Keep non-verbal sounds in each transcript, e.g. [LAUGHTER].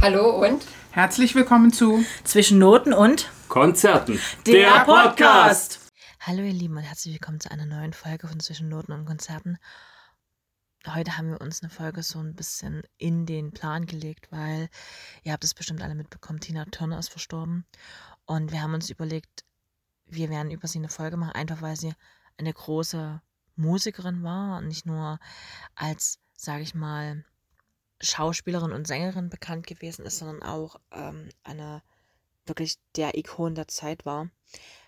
Hallo und Herzlich willkommen zu Zwischen Noten und Konzerten. Der Podcast. Hallo ihr Lieben und herzlich willkommen zu einer neuen Folge von Zwischen Noten und Konzerten. Heute haben wir uns eine Folge so ein bisschen in den Plan gelegt, weil ihr habt es bestimmt alle mitbekommen, Tina Turner ist verstorben und wir haben uns überlegt, wir werden über sie eine Folge machen, einfach weil sie eine große Musikerin war und nicht nur als, sage ich mal, Schauspielerin und Sängerin bekannt gewesen ist, sondern auch ähm, eine wirklich der Ikon der Zeit war.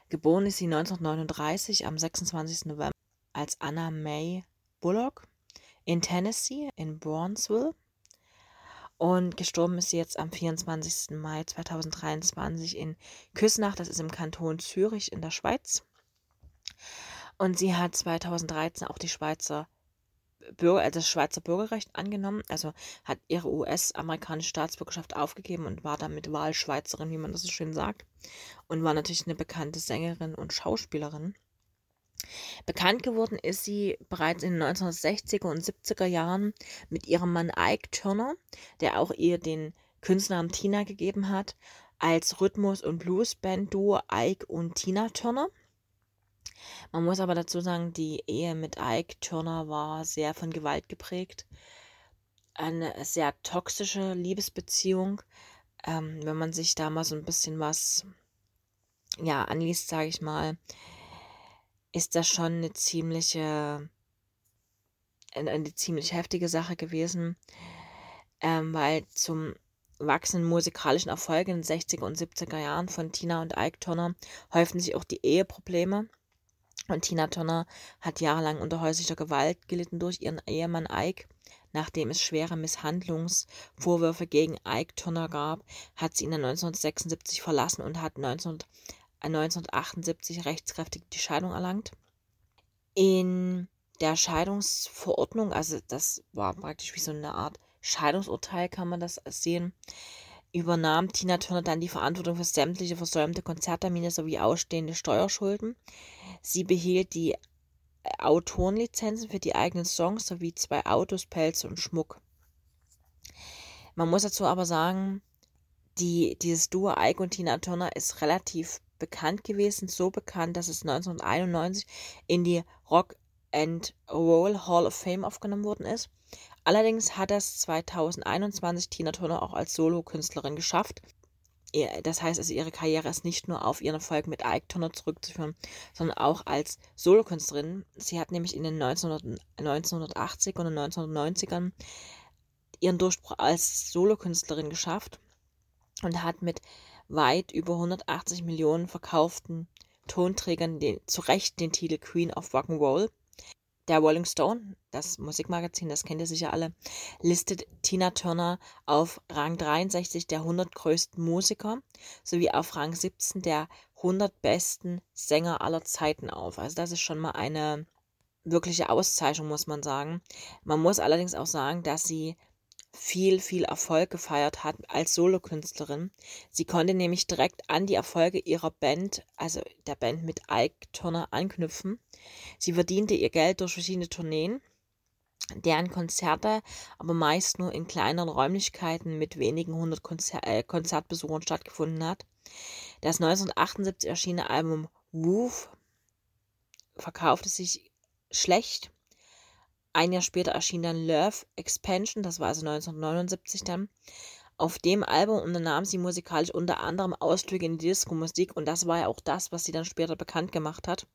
Geboren ist sie 1939 am 26. November als Anna May Bullock in Tennessee, in Brownsville. Und gestorben ist sie jetzt am 24. Mai 2023 in Küsnach, das ist im Kanton Zürich in der Schweiz. Und sie hat 2013 auch die Schweizer Bürger, das Schweizer Bürgerrecht angenommen, also hat ihre US-amerikanische Staatsbürgerschaft aufgegeben und war damit Wahlschweizerin, wie man das so schön sagt. Und war natürlich eine bekannte Sängerin und Schauspielerin. Bekannt geworden ist sie bereits in den 1960er und 70er Jahren mit ihrem Mann Ike Turner, der auch ihr den Künstlernamen Tina gegeben hat, als Rhythmus- und Bluesband-Duo Ike und Tina Turner. Man muss aber dazu sagen, die Ehe mit Ike Turner war sehr von Gewalt geprägt. Eine sehr toxische Liebesbeziehung. Ähm, wenn man sich da mal so ein bisschen was ja, anliest, sage ich mal, ist das schon eine ziemliche, eine, eine ziemlich heftige Sache gewesen, ähm, weil zum wachsenden musikalischen Erfolg in den 60er und 70er Jahren von Tina und Ike Turner häuften sich auch die Eheprobleme. Und Tina Turner hat jahrelang unter häuslicher Gewalt gelitten durch ihren Ehemann Ike. Nachdem es schwere Misshandlungsvorwürfe gegen Ike Turner gab, hat sie ihn 1976 verlassen und hat 19, 1978 rechtskräftig die Scheidung erlangt. In der Scheidungsverordnung, also das war praktisch wie so eine Art Scheidungsurteil, kann man das sehen, übernahm Tina Turner dann die Verantwortung für sämtliche versäumte Konzerttermine sowie ausstehende Steuerschulden. Sie behielt die Autorenlizenzen für die eigenen Songs sowie zwei Autos, Pelze und Schmuck. Man muss dazu aber sagen, die, dieses Duo Ike und Tina Turner ist relativ bekannt gewesen, so bekannt, dass es 1991 in die Rock and Roll Hall of Fame aufgenommen worden ist. Allerdings hat es 2021 Tina Turner auch als Solokünstlerin geschafft. Das heißt also, ihre Karriere ist nicht nur auf ihren Erfolg mit Ike Turner zurückzuführen, sondern auch als Solokünstlerin. Sie hat nämlich in den 1980 er und 1990ern ihren Durchbruch als Solokünstlerin geschafft und hat mit weit über 180 Millionen verkauften Tonträgern den, zu Recht den Titel Queen of Rock'n'Roll der Rolling Stone, das Musikmagazin, das kennt ihr sicher alle, listet Tina Turner auf Rang 63 der 100 größten Musiker sowie auf Rang 17 der 100 besten Sänger aller Zeiten auf. Also das ist schon mal eine wirkliche Auszeichnung, muss man sagen. Man muss allerdings auch sagen, dass sie viel, viel Erfolg gefeiert hat als Solokünstlerin. Sie konnte nämlich direkt an die Erfolge ihrer Band, also der Band mit Ike Turner, anknüpfen. Sie verdiente ihr Geld durch verschiedene Tourneen, deren Konzerte aber meist nur in kleineren Räumlichkeiten mit wenigen hundert Konzer äh, Konzertbesuchern stattgefunden hat. Das 1978 erschienene Album Woof verkaufte sich schlecht ein Jahr später erschien dann Love Expansion, das war also 1979 dann. Auf dem Album unternahm sie musikalisch unter anderem Ausflüge in die Disco-Musik und das war ja auch das, was sie dann später bekannt gemacht hat.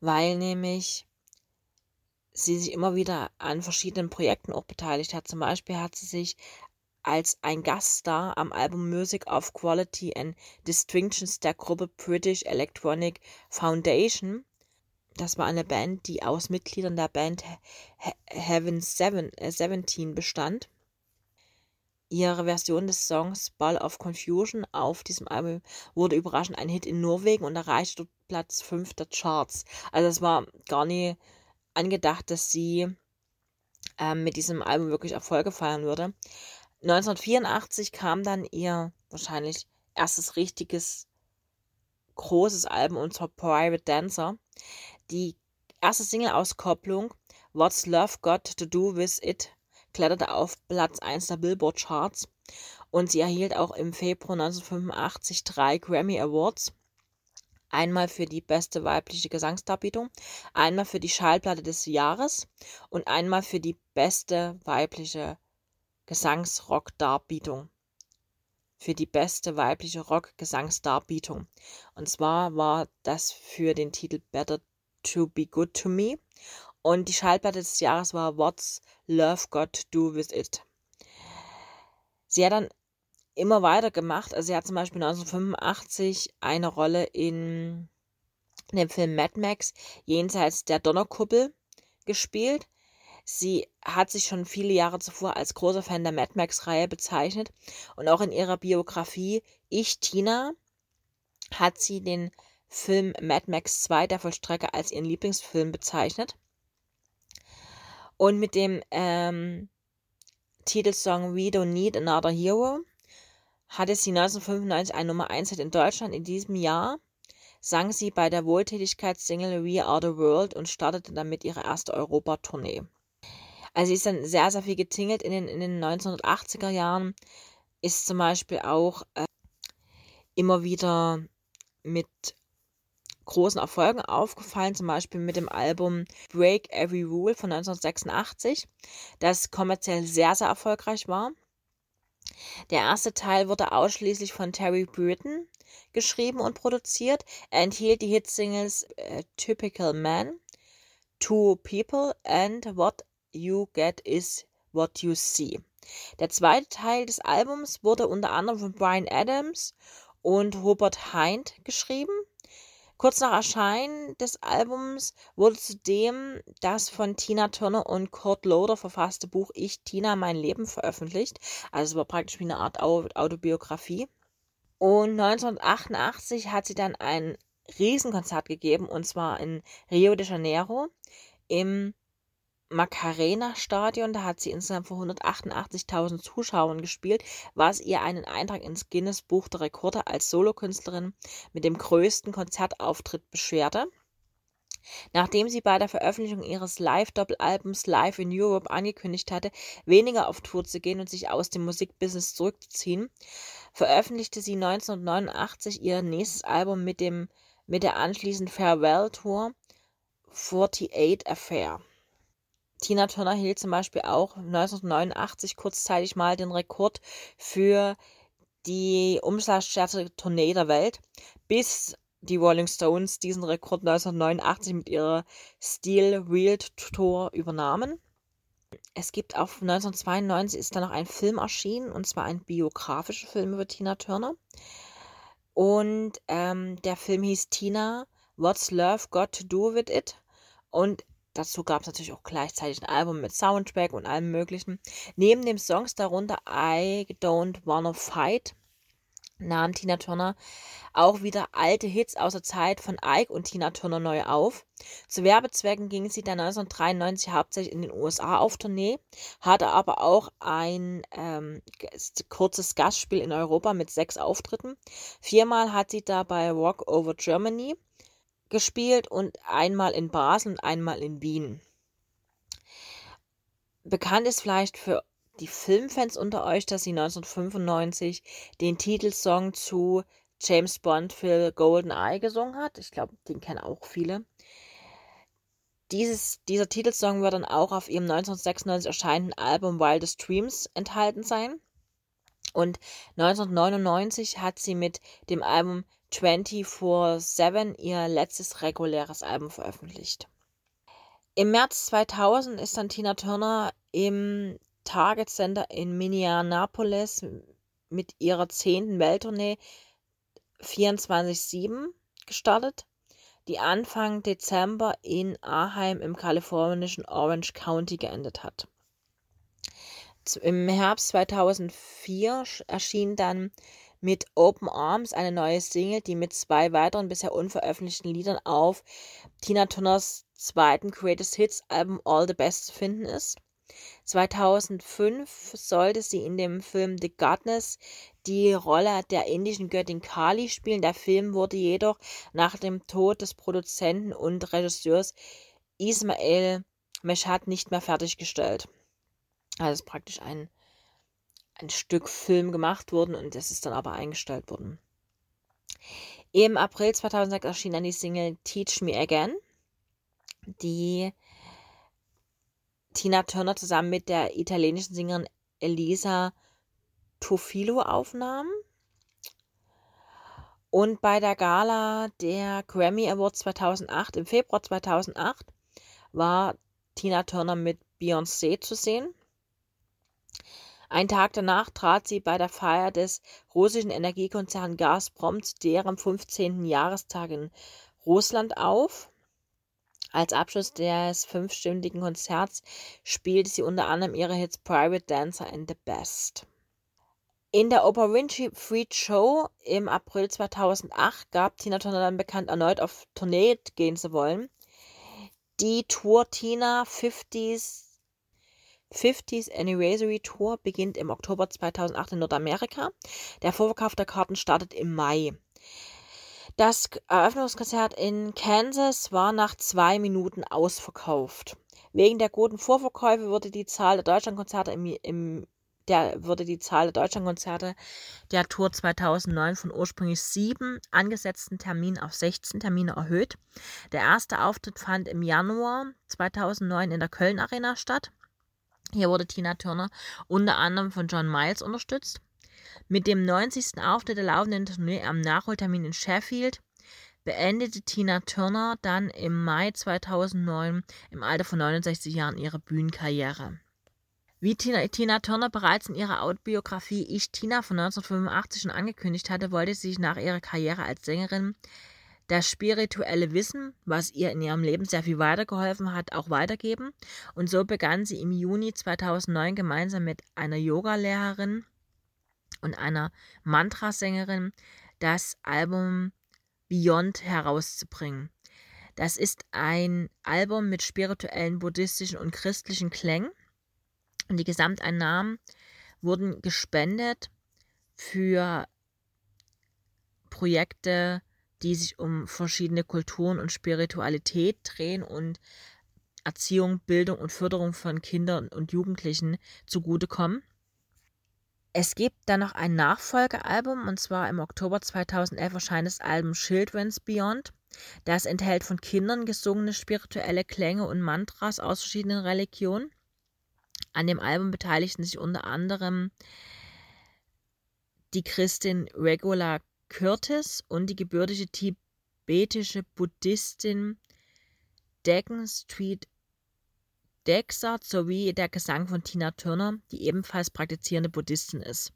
Weil nämlich sie sich immer wieder an verschiedenen Projekten auch beteiligt hat. Zum Beispiel hat sie sich als ein Gaststar am Album Music of Quality and Distinctions der Gruppe British Electronic Foundation das war eine Band, die aus Mitgliedern der Band Heaven Seven, äh, 17 bestand. Ihre Version des Songs Ball of Confusion auf diesem Album wurde überraschend ein Hit in Norwegen und erreichte dort Platz 5 der Charts. Also es war gar nie angedacht, dass sie äh, mit diesem Album wirklich Erfolge feiern würde. 1984 kam dann ihr wahrscheinlich erstes richtiges großes Album und zwar Private Dancer. Die erste Single-Auskopplung What's Love Got to Do With It kletterte auf Platz 1 der Billboard Charts und sie erhielt auch im Februar 1985 drei Grammy Awards. Einmal für die beste weibliche Gesangsdarbietung, einmal für die Schallplatte des Jahres und einmal für die beste weibliche Gesangsrock-Darbietung. Für die beste weibliche Rock-Gesangsdarbietung. Und zwar war das für den Titel Better to Be Good to Me. Und die Schallplatte des Jahres war What's Love Got to Do With It. Sie hat dann immer weiter gemacht. Also sie hat zum Beispiel 1985 eine Rolle in dem Film Mad Max jenseits der Donnerkuppel gespielt. Sie hat sich schon viele Jahre zuvor als großer Fan der Mad Max-Reihe bezeichnet und auch in ihrer Biografie Ich, Tina, hat sie den Film Mad Max 2, der Vollstrecker, als ihren Lieblingsfilm bezeichnet. Und mit dem ähm, Titelsong We Don't Need Another Hero hatte sie 1995 ein Nummer 1 Hit in Deutschland. In diesem Jahr sang sie bei der Wohltätigkeitssingle We Are the World und startete damit ihre erste Europatournee. Also sie ist dann sehr, sehr viel getingelt in den, in den 1980er Jahren, ist zum Beispiel auch äh, immer wieder mit großen Erfolgen aufgefallen, zum Beispiel mit dem Album Break Every Rule von 1986, das kommerziell sehr, sehr erfolgreich war. Der erste Teil wurde ausschließlich von Terry Burton geschrieben und produziert. Er enthielt die Hitsingles äh, Typical Man, Two People and What You Get Is What You See. Der zweite Teil des Albums wurde unter anderem von Brian Adams und Robert Hind geschrieben. Kurz nach Erscheinen des Albums wurde zudem das von Tina Turner und Kurt Loder verfasste Buch Ich, Tina, mein Leben veröffentlicht. Also es war praktisch wie eine Art Autobiografie. Und 1988 hat sie dann ein Riesenkonzert gegeben, und zwar in Rio de Janeiro im Macarena-Stadion. Da hat sie insgesamt vor 188.000 Zuschauern gespielt, was ihr einen Eintrag ins Guinness-Buch der Rekorde als Solokünstlerin mit dem größten Konzertauftritt beschwerte. Nachdem sie bei der Veröffentlichung ihres Live-Doppelalbums Live in Europe angekündigt hatte, weniger auf Tour zu gehen und sich aus dem Musikbusiness zurückzuziehen, veröffentlichte sie 1989 ihr nächstes Album mit, dem, mit der anschließenden Farewell-Tour 48 Affair. Tina Turner hielt zum Beispiel auch 1989 kurzzeitig mal den Rekord für die umsatzstärkste Tournee der Welt, bis die Rolling Stones diesen Rekord 1989 mit ihrer Steel Wheeled Tour übernahmen. Es gibt auch 1992 ist dann noch ein Film erschienen, und zwar ein biografischer Film über Tina Turner. Und ähm, der Film hieß Tina, What's Love Got to Do With It? Und Dazu gab es natürlich auch gleichzeitig ein Album mit Soundtrack und allem möglichen. Neben den Songs darunter I Don't Wanna Fight nahm Tina Turner auch wieder alte Hits aus der Zeit von Ike und Tina Turner neu auf. Zu Werbezwecken ging sie dann 1993 hauptsächlich in den USA auf Tournee, hatte aber auch ein ähm, kurzes Gastspiel in Europa mit sechs Auftritten. Viermal hat sie da bei Rock Over Germany gespielt und einmal in Basel und einmal in Wien. Bekannt ist vielleicht für die Filmfans unter euch, dass sie 1995 den Titelsong zu James Bond für Golden Eye gesungen hat. Ich glaube, den kennen auch viele. Dieses, dieser Titelsong wird dann auch auf ihrem 1996 erscheinenden Album Wildest Dreams enthalten sein. Und 1999 hat sie mit dem Album 24-7 ihr letztes reguläres Album veröffentlicht. Im März 2000 ist dann Tina Turner im Target Center in Minneapolis mit ihrer zehnten Welttournee 24-7 gestartet, die Anfang Dezember in Anaheim im kalifornischen Orange County geendet hat. Im Herbst 2004 erschien dann mit Open Arms eine neue Single, die mit zwei weiteren bisher unveröffentlichten Liedern auf Tina Turners zweiten Greatest Hits Album All the Best zu finden ist. 2005 sollte sie in dem Film The Godness die Rolle der indischen Göttin Kali spielen. Der Film wurde jedoch nach dem Tod des Produzenten und Regisseurs Ismail Meshad nicht mehr fertiggestellt. Also ist praktisch ein, ein Stück Film gemacht worden und das ist dann aber eingestellt worden. Im April 2006 erschien dann die Single Teach Me Again, die Tina Turner zusammen mit der italienischen Sängerin Elisa Tofilo aufnahm. Und bei der Gala der Grammy Awards 2008, im Februar 2008, war Tina Turner mit Beyoncé zu sehen. Ein Tag danach trat sie bei der Feier des russischen Energiekonzerns Gazprom zu deren 15. Jahrestag in Russland auf. Als Abschluss des fünfstündigen Konzerts spielte sie unter anderem ihre Hits Private Dancer and The Best. In der Oprah Winfrey Freed Show im April 2008 gab Tina Turner dann bekannt, erneut auf Tournee gehen zu wollen. Die Tour Tina 50s 50th Anniversary Tour beginnt im Oktober 2008 in Nordamerika. Der Vorverkauf der Karten startet im Mai. Das Eröffnungskonzert in Kansas war nach zwei Minuten ausverkauft. Wegen der guten Vorverkäufe wurde die Zahl der Deutschlandkonzerte im, im der wurde die Zahl der Deutschlandkonzerte der Tour 2009 von ursprünglich sieben angesetzten Terminen auf 16 Termine erhöht. Der erste Auftritt fand im Januar 2009 in der Köln Arena statt. Hier wurde Tina Turner unter anderem von John Miles unterstützt. Mit dem 90. Auftritt der laufenden Tournee am Nachholtermin in Sheffield beendete Tina Turner dann im Mai 2009 im Alter von 69 Jahren ihre Bühnenkarriere. Wie Tina, Tina Turner bereits in ihrer Autobiografie Ich Tina von 1985 schon angekündigt hatte, wollte sie sich nach ihrer Karriere als Sängerin das spirituelle Wissen, was ihr in ihrem Leben sehr viel weitergeholfen hat, auch weitergeben. Und so begann sie im Juni 2009 gemeinsam mit einer Yogalehrerin und einer Mantrasängerin das Album Beyond herauszubringen. Das ist ein Album mit spirituellen, buddhistischen und christlichen Klängen und die Gesamteinnahmen wurden gespendet für Projekte, die sich um verschiedene Kulturen und Spiritualität drehen und Erziehung, Bildung und Förderung von Kindern und Jugendlichen zugutekommen. Es gibt dann noch ein Nachfolgealbum und zwar im Oktober 2011 erscheint das Album Children's Beyond. Das enthält von Kindern gesungene spirituelle Klänge und Mantras aus verschiedenen Religionen. An dem Album beteiligten sich unter anderem die Christin Regula Curtis und die gebürtige tibetische Buddhistin Decken Street Dexat sowie der Gesang von Tina Turner, die ebenfalls praktizierende Buddhistin ist.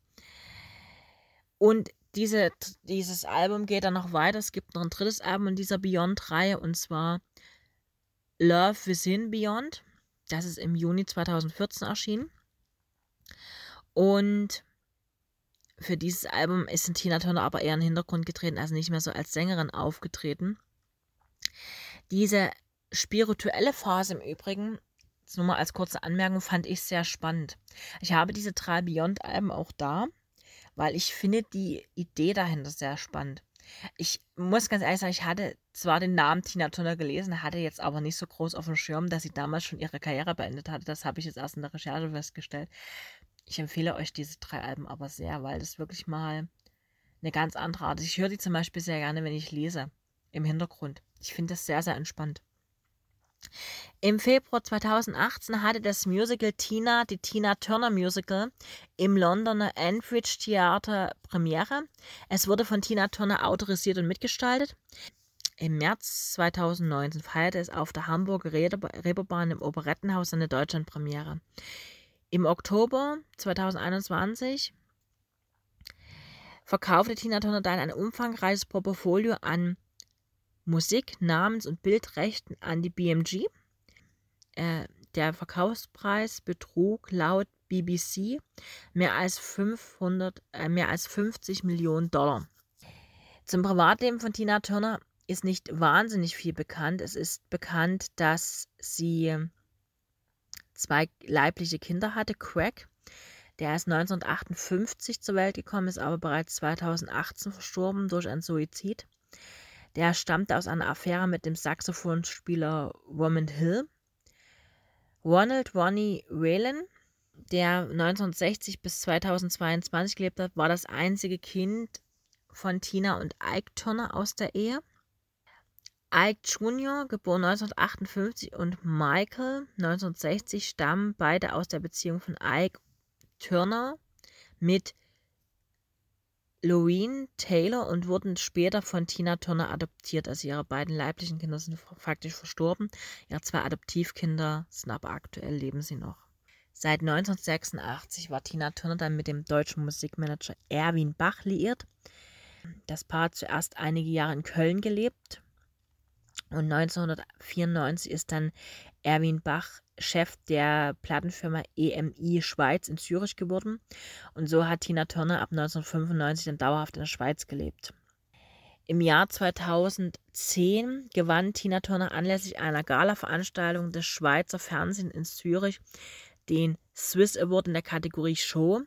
Und diese, dieses Album geht dann noch weiter. Es gibt noch ein drittes Album in dieser Beyond-Reihe und zwar Love Within Beyond. Das ist im Juni 2014 erschienen. Und für dieses Album ist Tina Turner aber eher in den Hintergrund getreten, also nicht mehr so als Sängerin aufgetreten. Diese spirituelle Phase im Übrigen, nur mal als kurze Anmerkung, fand ich sehr spannend. Ich habe diese drei Beyond-Alben auch da, weil ich finde die Idee dahinter sehr spannend. Ich muss ganz ehrlich sagen, ich hatte zwar den Namen Tina Turner gelesen, hatte jetzt aber nicht so groß auf dem Schirm, dass sie damals schon ihre Karriere beendet hatte. Das habe ich jetzt erst in der Recherche festgestellt. Ich empfehle euch diese drei Alben aber sehr, weil das wirklich mal eine ganz andere Art ist. Ich höre die zum Beispiel sehr gerne, wenn ich lese, im Hintergrund. Ich finde das sehr, sehr entspannt. Im Februar 2018 hatte das Musical Tina, die Tina Turner Musical, im Londoner Enbridge Theater Premiere. Es wurde von Tina Turner autorisiert und mitgestaltet. Im März 2019 feierte es auf der Hamburger Reeperbahn im Operettenhaus eine Deutschlandpremiere. Im Oktober 2021 verkaufte Tina Turner dann ein umfangreiches Portfolio an Musik, Namens- und Bildrechten an die BMG. Äh, der Verkaufspreis betrug laut BBC mehr als 500, äh, mehr als 50 Millionen Dollar. Zum Privatleben von Tina Turner ist nicht wahnsinnig viel bekannt. Es ist bekannt, dass sie zwei leibliche Kinder hatte. Craig, der ist 1958 zur Welt gekommen, ist aber bereits 2018 verstorben durch einen Suizid. Der stammte aus einer Affäre mit dem Saxophonspieler Roman Hill. Ronald Ronnie Whalen der 1960 bis 2022 gelebt hat, war das einzige Kind von Tina und Ike Turner aus der Ehe. Ike Jr., geboren 1958, und Michael 1960 stammen beide aus der Beziehung von Ike Turner mit Loreen Taylor und wurden später von Tina Turner adoptiert. Also ihre beiden leiblichen Kinder sind faktisch verstorben. Ihre zwei Adoptivkinder sind aber aktuell leben sie noch. Seit 1986 war Tina Turner dann mit dem deutschen Musikmanager Erwin Bach liiert. Das Paar hat zuerst einige Jahre in Köln gelebt und 1994 ist dann Erwin Bach Chef der Plattenfirma EMI Schweiz in Zürich geworden und so hat Tina Turner ab 1995 dann dauerhaft in der Schweiz gelebt. Im Jahr 2010 gewann Tina Turner anlässlich einer Gala-Veranstaltung des Schweizer Fernsehens in Zürich den Swiss Award in der Kategorie Show.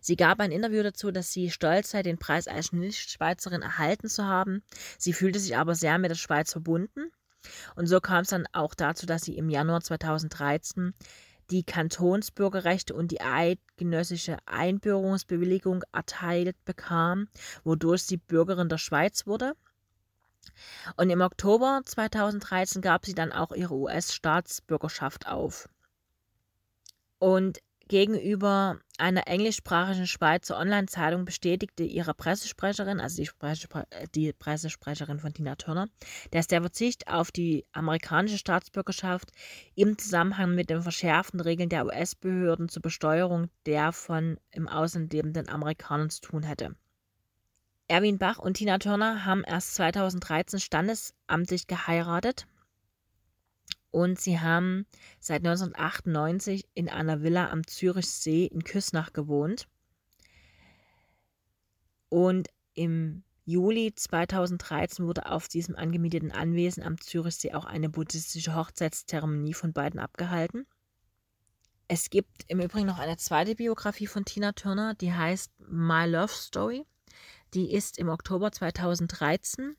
Sie gab ein Interview dazu, dass sie stolz sei, den Preis als Nicht-Schweizerin erhalten zu haben. Sie fühlte sich aber sehr mit der Schweiz verbunden. Und so kam es dann auch dazu, dass sie im Januar 2013 die Kantonsbürgerrechte und die eidgenössische Einbürgerungsbewilligung erteilt bekam, wodurch sie Bürgerin der Schweiz wurde. Und im Oktober 2013 gab sie dann auch ihre US-Staatsbürgerschaft auf. Und gegenüber einer englischsprachigen Schweizer Online-Zeitung bestätigte ihre Pressesprecherin, also die, Pressespre äh, die, Pressesprecherin von Tina Turner, dass der Verzicht auf die amerikanische Staatsbürgerschaft im Zusammenhang mit den verschärften Regeln der US-Behörden zur Besteuerung der von im Ausland lebenden Amerikanern zu tun hätte. Erwin Bach und Tina Turner haben erst 2013 standesamtlich geheiratet und sie haben seit 1998 in einer Villa am Zürichsee in Küsnach gewohnt. Und im Juli 2013 wurde auf diesem angemieteten Anwesen am Zürichsee auch eine buddhistische Hochzeitszeremonie von beiden abgehalten. Es gibt im Übrigen noch eine zweite Biografie von Tina Turner, die heißt My Love Story. Die ist im Oktober 2013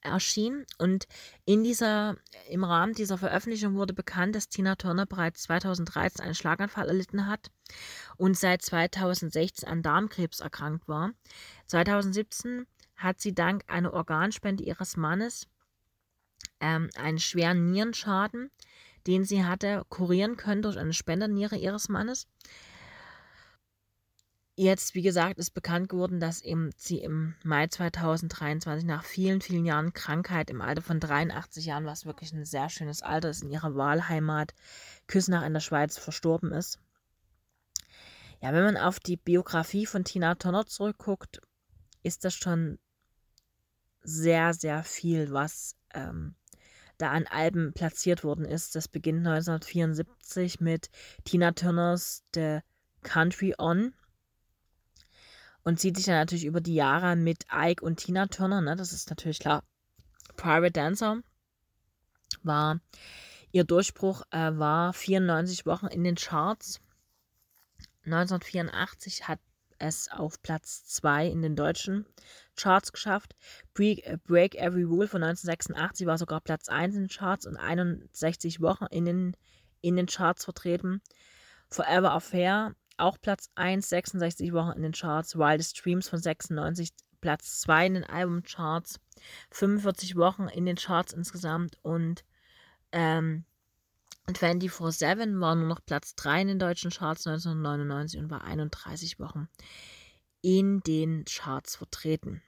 erschien. Und in dieser, im Rahmen dieser Veröffentlichung wurde bekannt, dass Tina Turner bereits 2013 einen Schlaganfall erlitten hat und seit 2016 an Darmkrebs erkrankt war. 2017 hat sie dank einer Organspende ihres Mannes ähm, einen schweren Nierenschaden, den sie hatte, kurieren können durch eine Spenderniere ihres Mannes. Jetzt, wie gesagt, ist bekannt geworden, dass eben sie im Mai 2023 nach vielen, vielen Jahren Krankheit im Alter von 83 Jahren, was wirklich ein sehr schönes Alter ist, in ihrer Wahlheimat Küsnach in der Schweiz verstorben ist. Ja, wenn man auf die Biografie von Tina Turner zurückguckt, ist das schon sehr, sehr viel, was ähm, da an Alben platziert worden ist. Das beginnt 1974 mit Tina Turners The Country On und zieht sich dann natürlich über die Jahre mit Ike und Tina Turner, ne? Das ist natürlich klar. Private Dancer war ihr Durchbruch äh, war 94 Wochen in den Charts. 1984 hat es auf Platz 2 in den deutschen Charts geschafft. Break, äh, Break Every Rule von 1986 war sogar Platz 1 in den Charts und 61 Wochen in den, in den Charts vertreten. Forever Affair auch Platz 1, 66 Wochen in den Charts. Wildest Dreams von 96, Platz 2 in den Albumcharts. 45 Wochen in den Charts insgesamt und ähm, 24-7 war nur noch Platz 3 in den deutschen Charts 1999 und war 31 Wochen in den Charts vertreten.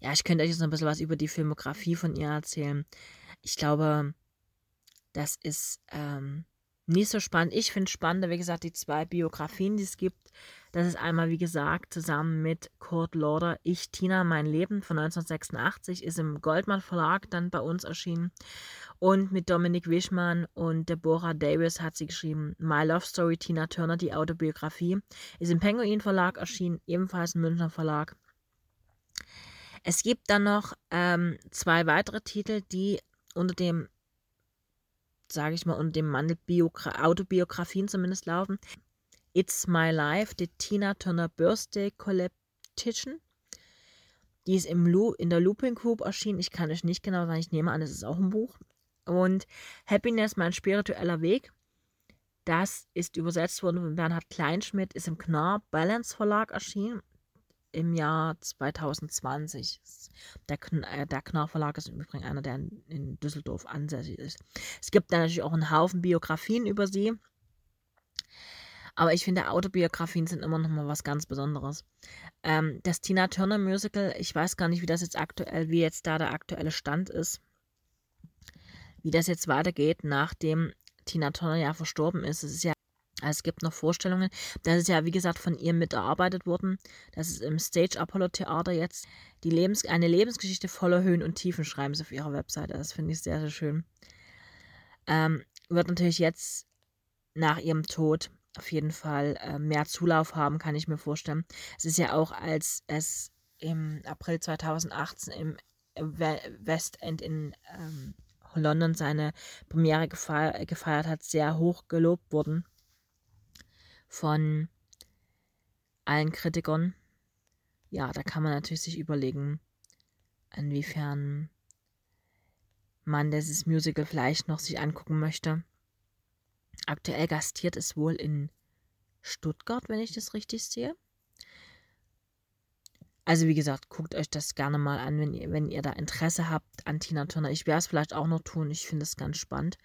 Ja, ich könnte euch jetzt noch ein bisschen was über die Filmografie von ihr erzählen. Ich glaube, das ist ähm, nicht so spannend. Ich finde spannender, wie gesagt, die zwei Biografien, die es gibt. Das ist einmal, wie gesagt, zusammen mit Kurt Lauder, Ich, Tina, mein Leben von 1986, ist im Goldmann Verlag dann bei uns erschienen. Und mit Dominik Wischmann und Deborah Davis hat sie geschrieben My Love Story, Tina Turner, die Autobiografie. Ist im Penguin Verlag erschienen, ebenfalls im Münchner Verlag. Es gibt dann noch ähm, zwei weitere Titel, die unter dem sage ich mal, unter dem Mantel Biogra Autobiografien zumindest laufen. It's My Life, die Tina Turner Birthday Collection. Die ist im in der Looping Group erschienen. Ich kann euch nicht genau sagen, ich nehme an, es ist auch ein Buch. Und Happiness, mein spiritueller Weg. Das ist übersetzt worden von Bernhard Kleinschmidt, ist im Knar Balance Verlag erschienen im Jahr 2020. Der, äh, der Knar Verlag ist im Übrigen einer, der in, Düsseldorf ansässig ist. Es gibt natürlich auch einen Haufen Biografien über sie. Aber ich finde, Autobiografien sind immer noch mal was ganz Besonderes. Ähm, das Tina Turner Musical, ich weiß gar nicht, wie das jetzt aktuell, wie jetzt da der aktuelle Stand ist. Wie das jetzt weitergeht, nachdem Tina Turner ja verstorben ist. Es ist ja, es gibt noch Vorstellungen. Das ist ja, wie gesagt, von ihr miterarbeitet worden. Das ist im Stage Apollo Theater jetzt die Lebens eine Lebensgeschichte voller Höhen und Tiefen, schreiben sie auf ihrer Webseite. Das finde ich sehr, sehr schön. Ähm, wird natürlich jetzt nach ihrem Tod auf jeden Fall äh, mehr Zulauf haben, kann ich mir vorstellen. Es ist ja auch, als es im April 2018 im West End in ähm, London seine Premiere gefeiert, gefeiert hat, sehr hoch gelobt worden von allen Kritikern. Ja, da kann man natürlich sich überlegen, inwiefern man dieses Musical vielleicht noch sich angucken möchte. Aktuell gastiert es wohl in Stuttgart, wenn ich das richtig sehe. Also wie gesagt, guckt euch das gerne mal an, wenn ihr, wenn ihr da Interesse habt an Tina Turner. Ich werde es vielleicht auch noch tun. Ich finde es ganz spannend,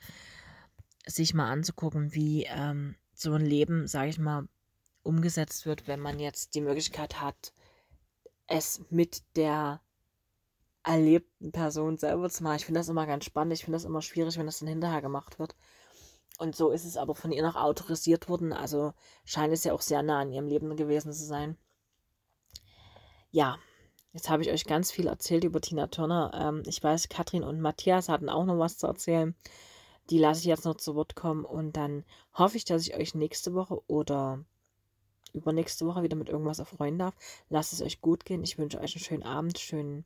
sich mal anzugucken, wie ähm, so ein Leben, sage ich mal, umgesetzt wird, wenn man jetzt die Möglichkeit hat, es mit der erlebten Person selber zu machen. Ich finde das immer ganz spannend. Ich finde das immer schwierig, wenn das dann hinterher gemacht wird. Und so ist es aber von ihr noch autorisiert worden. Also scheint es ja auch sehr nah an ihrem Leben gewesen zu sein. Ja, jetzt habe ich euch ganz viel erzählt über Tina Turner. Ähm, ich weiß, Katrin und Matthias hatten auch noch was zu erzählen. Die lasse ich jetzt noch zu Wort kommen und dann hoffe ich, dass ich euch nächste Woche oder übernächste Woche wieder mit irgendwas erfreuen darf. Lasst es euch gut gehen. Ich wünsche euch einen schönen Abend, schönen,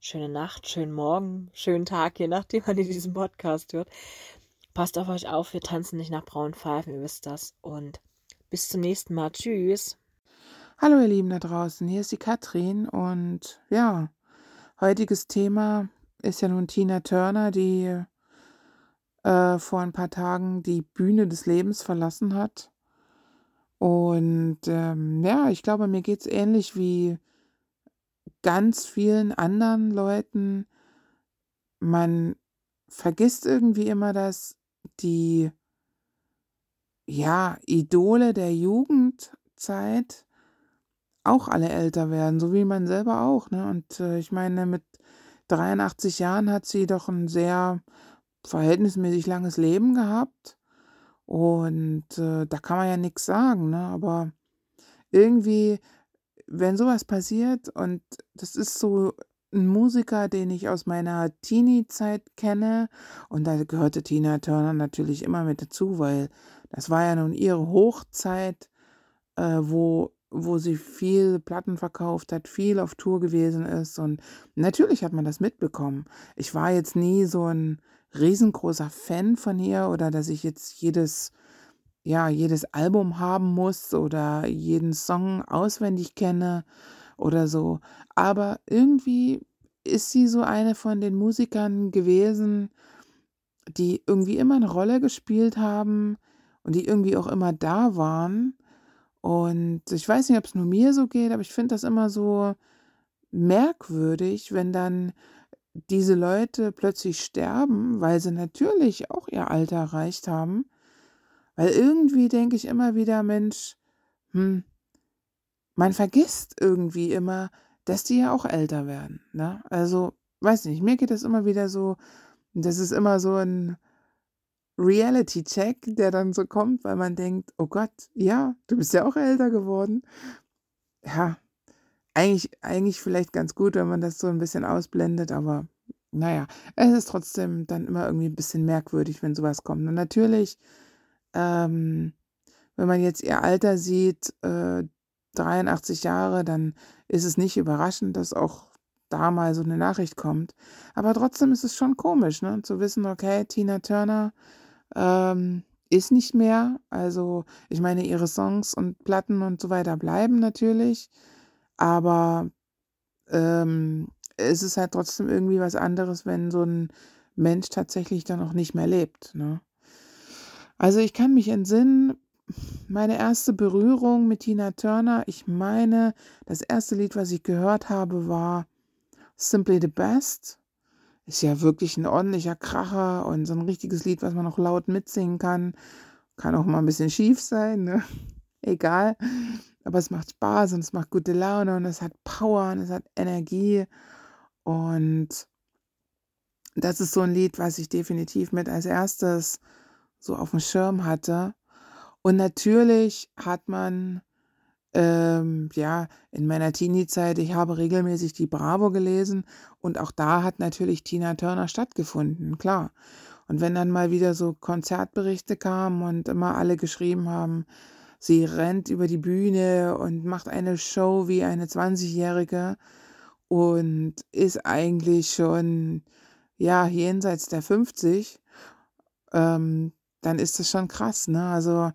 schöne Nacht, schönen Morgen, schönen Tag, je nachdem, [LAUGHS] wann ihr diesen Podcast hört. Passt auf euch auf, wir tanzen nicht nach braunen Pfeifen, ihr wisst das. Und bis zum nächsten Mal. Tschüss. Hallo ihr Lieben da draußen, hier ist die Katrin und ja, heutiges Thema ist ja nun Tina Turner, die äh, vor ein paar Tagen die Bühne des Lebens verlassen hat. Und ähm, ja, ich glaube, mir geht es ähnlich wie ganz vielen anderen Leuten. Man vergisst irgendwie immer, dass die ja, Idole der Jugendzeit auch alle älter werden, so wie man selber auch. Ne? Und äh, ich meine, mit 83 Jahren hat sie doch ein sehr verhältnismäßig langes Leben gehabt. Und äh, da kann man ja nichts sagen. Ne? Aber irgendwie, wenn sowas passiert, und das ist so ein Musiker, den ich aus meiner Teenie-Zeit kenne. Und da gehörte Tina Turner natürlich immer mit dazu, weil das war ja nun ihre Hochzeit, äh, wo, wo sie viel Platten verkauft hat, viel auf Tour gewesen ist. Und natürlich hat man das mitbekommen. Ich war jetzt nie so ein riesengroßer Fan von ihr oder dass ich jetzt jedes ja, jedes Album haben muss oder jeden Song auswendig kenne oder so. Aber irgendwie ist sie so eine von den Musikern gewesen, die irgendwie immer eine Rolle gespielt haben und die irgendwie auch immer da waren. Und ich weiß nicht, ob es nur mir so geht, aber ich finde das immer so merkwürdig, wenn dann diese Leute plötzlich sterben, weil sie natürlich auch ihr Alter erreicht haben. Weil irgendwie denke ich immer wieder, Mensch, hm, man vergisst irgendwie immer, dass die ja auch älter werden. Ne? Also, weiß nicht, mir geht das immer wieder so, das ist immer so ein Reality-Check, der dann so kommt, weil man denkt, oh Gott, ja, du bist ja auch älter geworden. Ja, eigentlich, eigentlich vielleicht ganz gut, wenn man das so ein bisschen ausblendet, aber naja, es ist trotzdem dann immer irgendwie ein bisschen merkwürdig, wenn sowas kommt. Und natürlich, ähm, wenn man jetzt ihr Alter sieht, äh, 83 Jahre, dann ist es nicht überraschend, dass auch da mal so eine Nachricht kommt. Aber trotzdem ist es schon komisch, ne? zu wissen, okay, Tina Turner ähm, ist nicht mehr. Also ich meine, ihre Songs und Platten und so weiter bleiben natürlich, aber ähm, es ist halt trotzdem irgendwie was anderes, wenn so ein Mensch tatsächlich dann auch nicht mehr lebt. Ne? Also, ich kann mich entsinnen, meine erste Berührung mit Tina Turner, ich meine, das erste Lied, was ich gehört habe, war „Simply the Best“. Ist ja wirklich 'n ordentlicher Kracher und so 'n richtiges Lied, was man auch laut mitsingen kann. Kann auch mal 'n bisschen schief sein, ne? [LAUGHS] Egal. Aber es macht Spaß und es macht gute Laune und es hat Power und es hat Energie. Und das ist so 'n Lied, was ich definitiv mit als Erstes so aufm Schirm hatte. Und natürlich hat man, ähm, ja, in meiner Teenie-Zeit ich habe regelmäßig die Bravo gelesen und auch da hat natürlich Tina Turner stattgefunden, klar. Und wenn dann mal wieder so Konzertberichte kamen und immer alle geschrieben haben, sie rennt über die Bühne und macht eine Show wie eine Zwanzigjährige und ist eigentlich schon, ja, jenseits der 50, ähm, dann ist das schon krass, ne? Also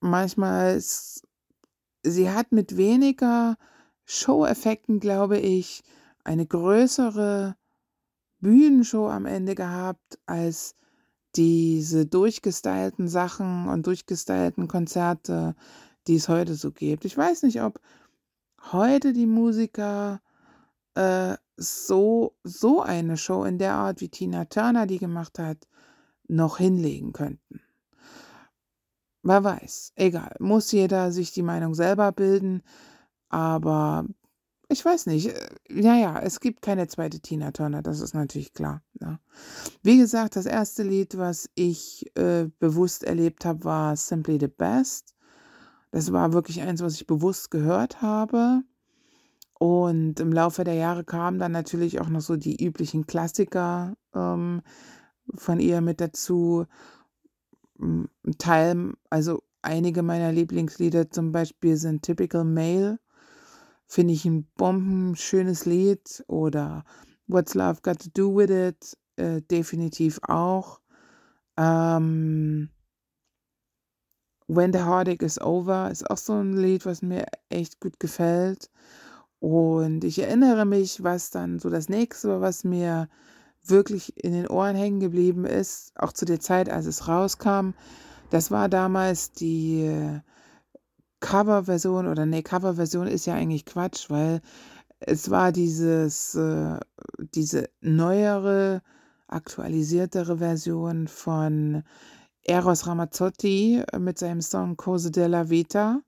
manchmal ist sie hat mit weniger Showeffekten, glaube ich, eine größere Bühnenshow am Ende gehabt als diese durchgestylten Sachen und durchgestylten Konzerte, die es heute so gibt. Ich weiß nicht, ob heute die Musiker, äh, so so eine Show in der Art, wie Tina Turner die gemacht hat, noch hinlegen könnten. Wer weiß, egal. Muss jeder sich die Meinung selber bilden, aber ich weiß nicht. Äh, ja, ja, es gibt keine zweite Tina Turner, das ist natürlich klar, ne? Wie gesagt, das erste Lied, was ich, äh, bewusst erlebt habe, war „Simply the Best“. Das war wirklich eins, was ich bewusst gehört habe. Und im Laufe der Jahre kamen dann natürlich auch noch so die üblichen Klassiker, ähm, von ihr mit dazu. Hm, 'n Teil also einige meiner Lieblingslieder zum Beispiel sind „Typical Male“. Finde ich 'n bombenschönes Lied oder „What's Love Got to Do with It“, äh, definitiv auch. Ähm „When the Heartache is Over“ ist auch so 'n Lied, was mir echt gut gefällt. Und ich erinnere mich, was dann so das Nächste war, was mir wirklich in den Ohren hängen geblieben ist, auch zu der Zeit, als es rauskam. Das war damals die Coverversion oder ne, Coverversion ist ja eigentlich Quatsch, weil es war dieses äh, diese neuere, aktualisiertere Version von Eros Ramazzotti mit seinem Song „Cose della Vita“.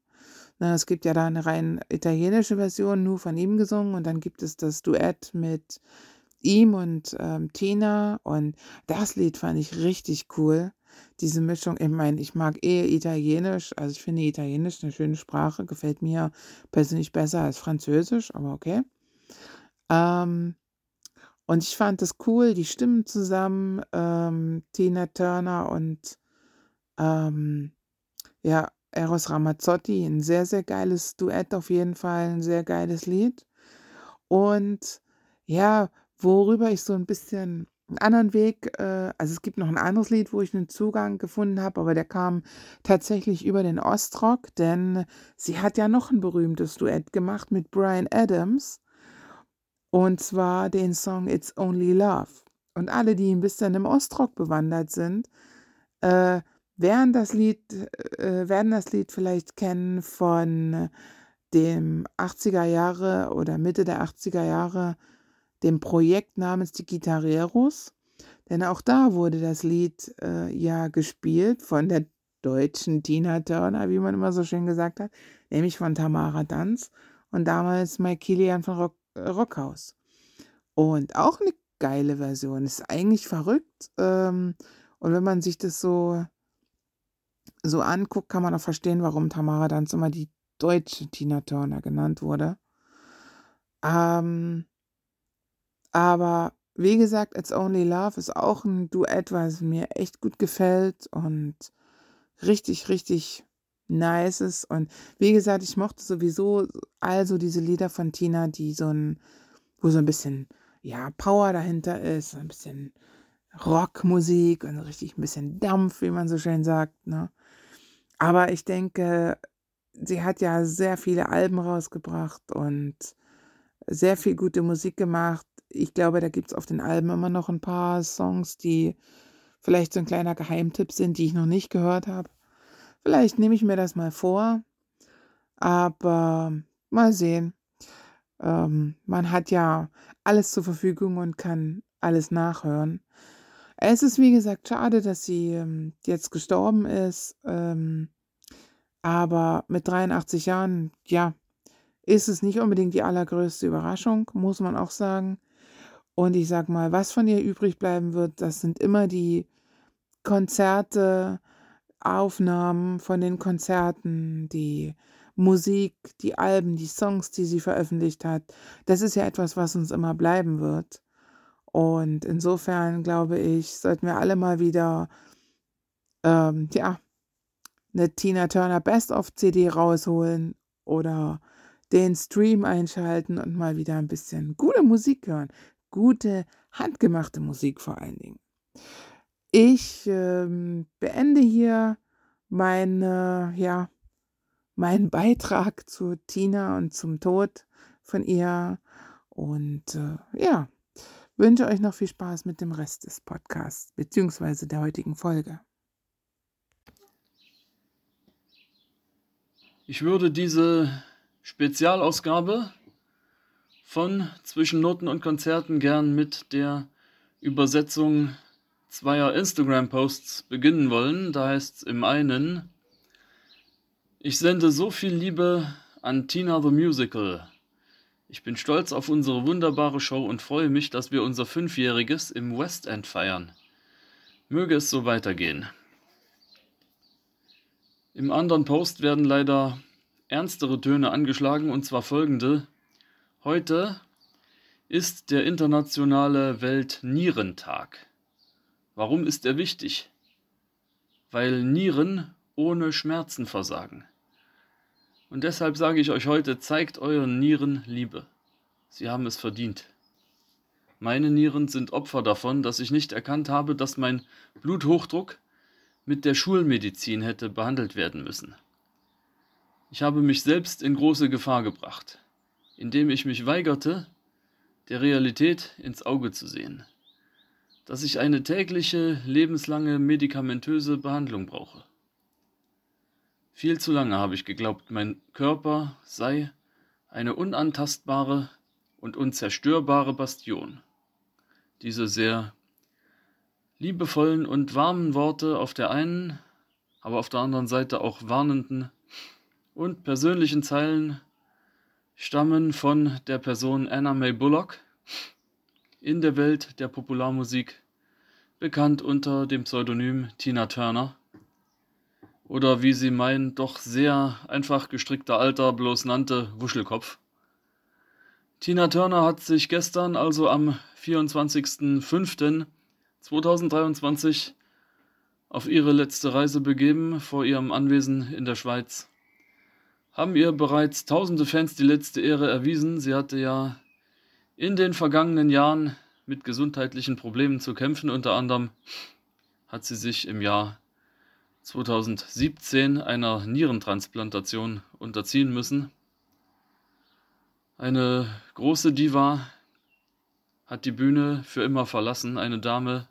Ne, es gibt ja da 'ne rein italienische Version, nur von ihm gesungen und dann gibt es das Duett mit ihm und, ähm, Tina und das Lied fand ich richtig cool. Diese Mischung ich meine, ich mag eh Italienisch, also ich finde Italienisch 'ne schöne Sprache, gefällt mir persönlich besser als Französisch, aber okay. Ähm, und ich fand das cool, die Stimmen zusammen, ähm, Tina Turner und, ähm, ja, Eros Ramazzotti, 'n sehr, sehr geiles Duett auf jeden Fall, 'n sehr geiles Lied. Und ja, worüber ich so 'n bisschen 'n anderen Weg äh, also es gibt noch 'n anderes Lied, wo ich 'nen Zugang gefunden habe, aber der kam tatsächlich über den Ostrock, denn sie hat ja noch 'n berühmtes Duett gemacht mit Bryan Adams. Und zwar den Song „It's Only Love“. Und alle, die 'n bisschen im Ostrock bewandert sind, äh, werden das Lied äh, werden das Lied vielleicht kennen von dem 80er Jahre oder Mitte der 80er Jahre, dem Projekt namens „Die Gitarreros“. Denn auch da wurde das Lied, äh, ja gespielt von der deutschen Tina Turner, wie man immer so schön gesagt hat, nämlich von Tamara Danz und damals Mike Kilian von Rock äh, Rockhaus. Und auch 'ne geile Version. Ist eigentlich verrückt, ähm, und wenn man sich das so so anguckt, kann man auch verstehen, warum Tamara Danz immer die deutsche Tina Turner genannt wurde. Ähm aber wie gesagt, „It's Only Love“ ist auch 'n Duett, was mir echt gut gefällt und richtig, richtig nice ist. Und wie gesagt, ich mochte sowieso all so diese Lieder von Tina, die so 'n wo so 'n bisschen, ja, Power dahinter ist, so 'n bisschen Rockmusik und richtig 'n bisschen Dampf, wie man so schön sagt, ne? Aber ich denke, sie hat ja sehr viele Alben rausgebracht und sehr viel gute Musik gemacht. Ich glaube, da gibt's auf den Alben immer noch 'n paar Songs, die vielleicht so ein kleiner Geheimtipp sind, die ich noch nicht gehört habe. Vielleicht nehme ich mir das mal vor, aber mal sehen. Ähm, man hat ja alles zur Verfügung und kann alles nachhören. Es ist, wie gesagt, schade, dass sie ähm, jetzt gestorben ist. Ähm, aber mit 83 Jahren, ja, ist es nicht unbedingt die allergrößte Überraschung, muss man auch sagen. Und ich sag mal, was von ihr übrig bleiben wird, das sind immer die Konzerte, Aufnahmen von den Konzerten, die Musik, die Alben, die Songs, die sie veröffentlicht hat. Das ist ja etwas, was uns immer bleiben wird. Und insofern glaube ich, sollten wir alle mal wieder, ähm, ja, eine Tina Turner Best of CD rausholen oder den Stream einschalten und mal wieder ein bisschen gute Musik hören. Gute, handgemachte Musik vor allen Dingen. Ich ähm, beende hier meine, ja, meinen Beitrag zu Tina und zum Tod von ihr. Und äh, ja, wünsche euch noch viel Spaß mit dem Rest des Podcasts bzw. der heutigen Folge. Ich würde diese Spezialausgabe von Zwischen Noten und Konzerten gern mit der Übersetzung zweier Instagram-Posts beginnen wollen. Da heißt es im einen, ich sende so viel Liebe an Tina the Musical. Ich bin stolz auf unsere wunderbare Show und freue mich, dass wir unser Fünfjähriges im West End feiern. Möge es so weitergehen. Im anderen Post werden leider ernstere Töne angeschlagen und zwar folgende. Heute ist der internationale Weltnierentag. Warum ist er wichtig? Weil Nieren ohne Schmerzen versagen. Und deshalb sage ich euch heute, zeigt euren Nieren Liebe. Sie haben es verdient. Meine Nieren sind Opfer davon, dass ich nicht erkannt habe, dass mein Bluthochdruck mit der Schulmedizin hätte behandelt werden müssen. Ich habe mich selbst in große Gefahr gebracht, indem ich mich weigerte, der Realität ins Auge zu sehen, dass ich eine tägliche, lebenslange medikamentöse Behandlung brauche. Viel zu lange habe ich geglaubt, mein Körper sei eine unantastbare und unzerstörbare Bastion. Diese sehr liebevollen und warmen Worte auf der einen, aber auf der anderen Seite auch warnenden und persönlichen Zeilen stammen von der Person Anna May Bullock in der Welt der Popularmusik, bekannt unter dem Pseudonym Tina Turner oder wie sie mein doch sehr einfach gestrickter Alter bloß nannte, Wuschelkopf. Tina Turner hat sich gestern, also am 24.05.2023, auf ihre letzte Reise begeben vor ihrem Anwesen in der Schweiz. Haben ihr bereits tausende Fans die letzte Ehre erwiesen. Sie hatte ja in den vergangenen Jahren mit gesundheitlichen Problemen zu kämpfen. Unter anderem hat sie sich im Jahr 2017 einer Nierentransplantation unterziehen müssen. Eine große Diva hat die Bühne für immer verlassen, eine Dame,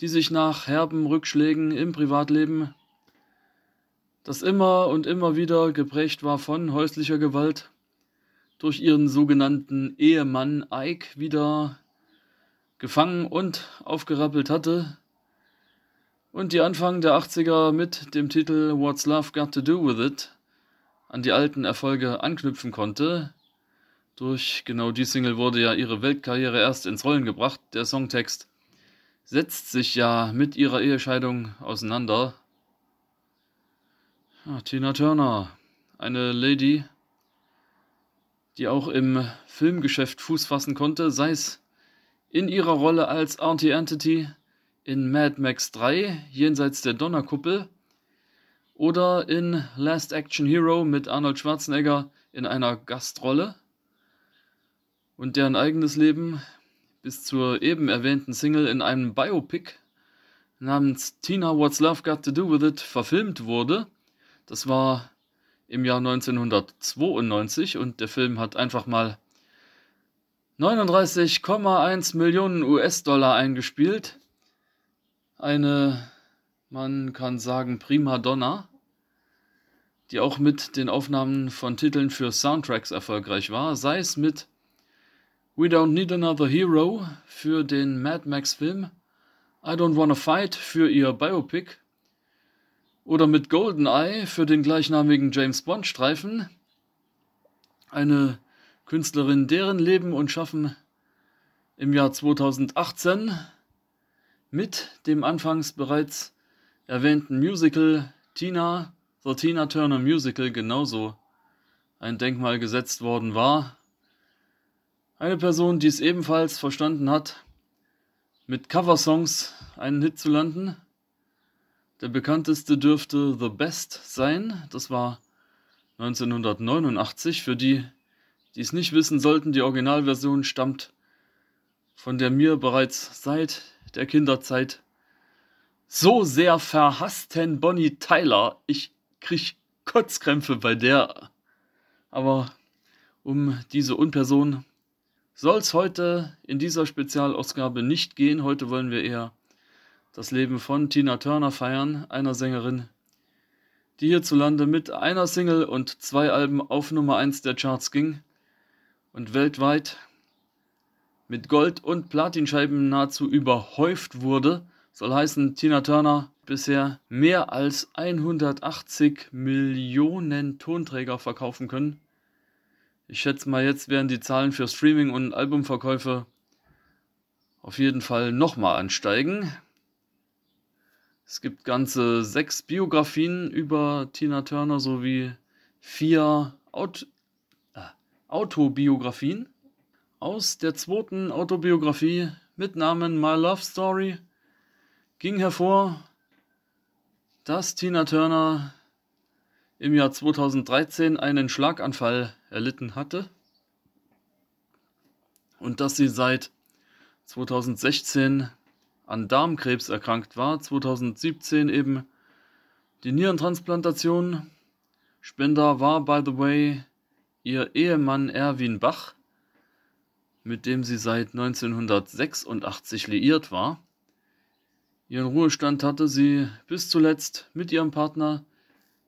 die sich nach herben Rückschlägen im Privatleben, das immer und immer wieder geprägt war von häuslicher Gewalt, durch ihren sogenannten Ehemann Ike wieder gefangen und aufgerappelt hatte, und die Anfang der 80er mit dem Titel What's Love Got to Do With It an die alten Erfolge anknüpfen konnte. Durch genau die Single wurde ja ihre Weltkarriere erst ins Rollen gebracht. Der Songtext setzt sich ja mit ihrer Ehescheidung auseinander. Ja, Tina Turner, eine Lady, die auch im Filmgeschäft Fuß fassen konnte, sei es in ihrer Rolle als Auntie Entity in Mad Max 3 Jenseits der Donnerkuppel oder in Last Action Hero mit Arnold Schwarzenegger in einer Gastrolle und deren eigenes Leben bis zur eben erwähnten Single in einem Biopic namens Tina What's Love Got to Do With It verfilmt wurde. Das war im Jahr 1992 und der Film hat einfach mal 39,1 Millionen US-Dollar eingespielt. Eine, man kann sagen, Prima Donna, die auch mit den Aufnahmen von Titeln für Soundtracks erfolgreich war, sei es mit We Don't Need Another Hero für den Mad Max Film, I Don't Wanna Fight für ihr Biopic oder mit Goldeneye für den gleichnamigen James Bond Streifen. Eine Künstlerin, deren Leben und Schaffen im Jahr 2018 mit dem anfangs bereits erwähnten Musical Tina, The Tina Turner Musical genauso ein Denkmal gesetzt worden war. Eine Person, die es ebenfalls verstanden hat, mit Coversongs einen Hit zu landen. Der bekannteste dürfte The Best sein. Das war 1989. Für die, die es nicht wissen sollten, die Originalversion stammt von der mir bereits seit der Kinderzeit so sehr verhassten Bonnie Tyler. Ich krieg Kotzkrämpfe bei der. Aber um diese Unperson soll es heute in dieser Spezialausgabe nicht gehen. Heute wollen wir eher das Leben von Tina Turner feiern, einer Sängerin, die hierzulande mit einer Single und zwei Alben auf Nummer 1 der Charts ging und weltweit mit Gold- und Platinscheiben nahezu überhäuft wurde, soll heißen, Tina Turner bisher mehr als 180 Millionen Tonträger verkaufen können. Ich schätze mal, jetzt werden die Zahlen für Streaming und Albumverkäufe auf jeden Fall nochmal ansteigen. Es gibt ganze sechs Biografien über Tina Turner sowie vier Aut äh, Autobiografien. Aus der zweiten Autobiografie mit Namen My Love Story ging hervor, dass Tina Turner im Jahr 2013 einen Schlaganfall erlitten hatte und dass sie seit 2016 an Darmkrebs erkrankt war, 2017 eben die Nierentransplantation. Spender war, by the way, ihr Ehemann Erwin Bach, mit dem sie seit 1986 liiert war. Ihren Ruhestand hatte sie bis zuletzt mit ihrem Partner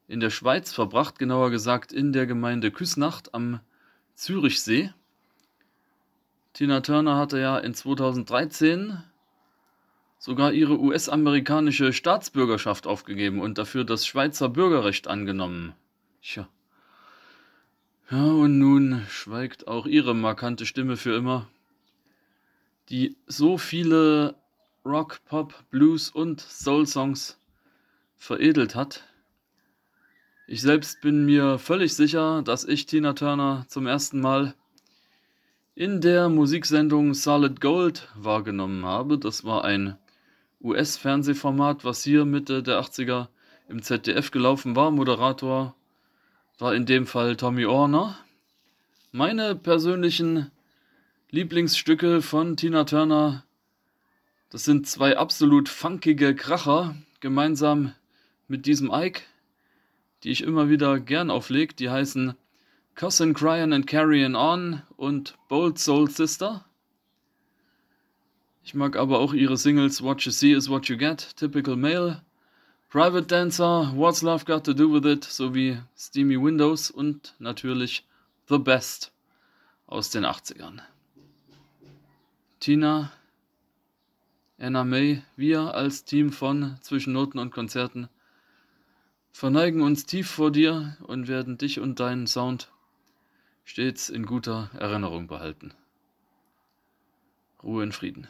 in der Schweiz verbracht, genauer gesagt in der Gemeinde Küsnacht am Zürichsee. Tina Turner hatte ja in 2013 sogar ihre US-amerikanische Staatsbürgerschaft aufgegeben und dafür das Schweizer Bürgerrecht angenommen. Tja. Ja, und nun schweigt auch ihre markante Stimme für immer, die so viele Rock, Pop, Blues und Soul-Songs veredelt hat. Ich selbst bin mir völlig sicher, dass ich Tina Turner zum ersten Mal in der Musiksendung Solid Gold wahrgenommen habe. Das war ein US-Fernsehformat, was hier Mitte der 80er im ZDF gelaufen war. Moderator war in dem Fall Tommy Orner. Meine persönlichen Lieblingsstücke von Tina Turner, das sind zwei absolut funkige Kracher, gemeinsam mit diesem Ike, die ich immer wieder gern aufleg. Die heißen Cousin Cryin' and Carrying On und Bold Soul Sister. Ich mag aber auch ihre Singles What You See Is What You Get, Typical Male, Private Dancer, What's Love Got to Do With It sowie Steamy Windows und natürlich The Best aus den 80ern. Tina, Anna May, wir als Team von Zwischen Noten und Konzerten verneigen uns tief vor dir und werden dich und deinen Sound stets in guter Erinnerung behalten. Ruhe in Frieden.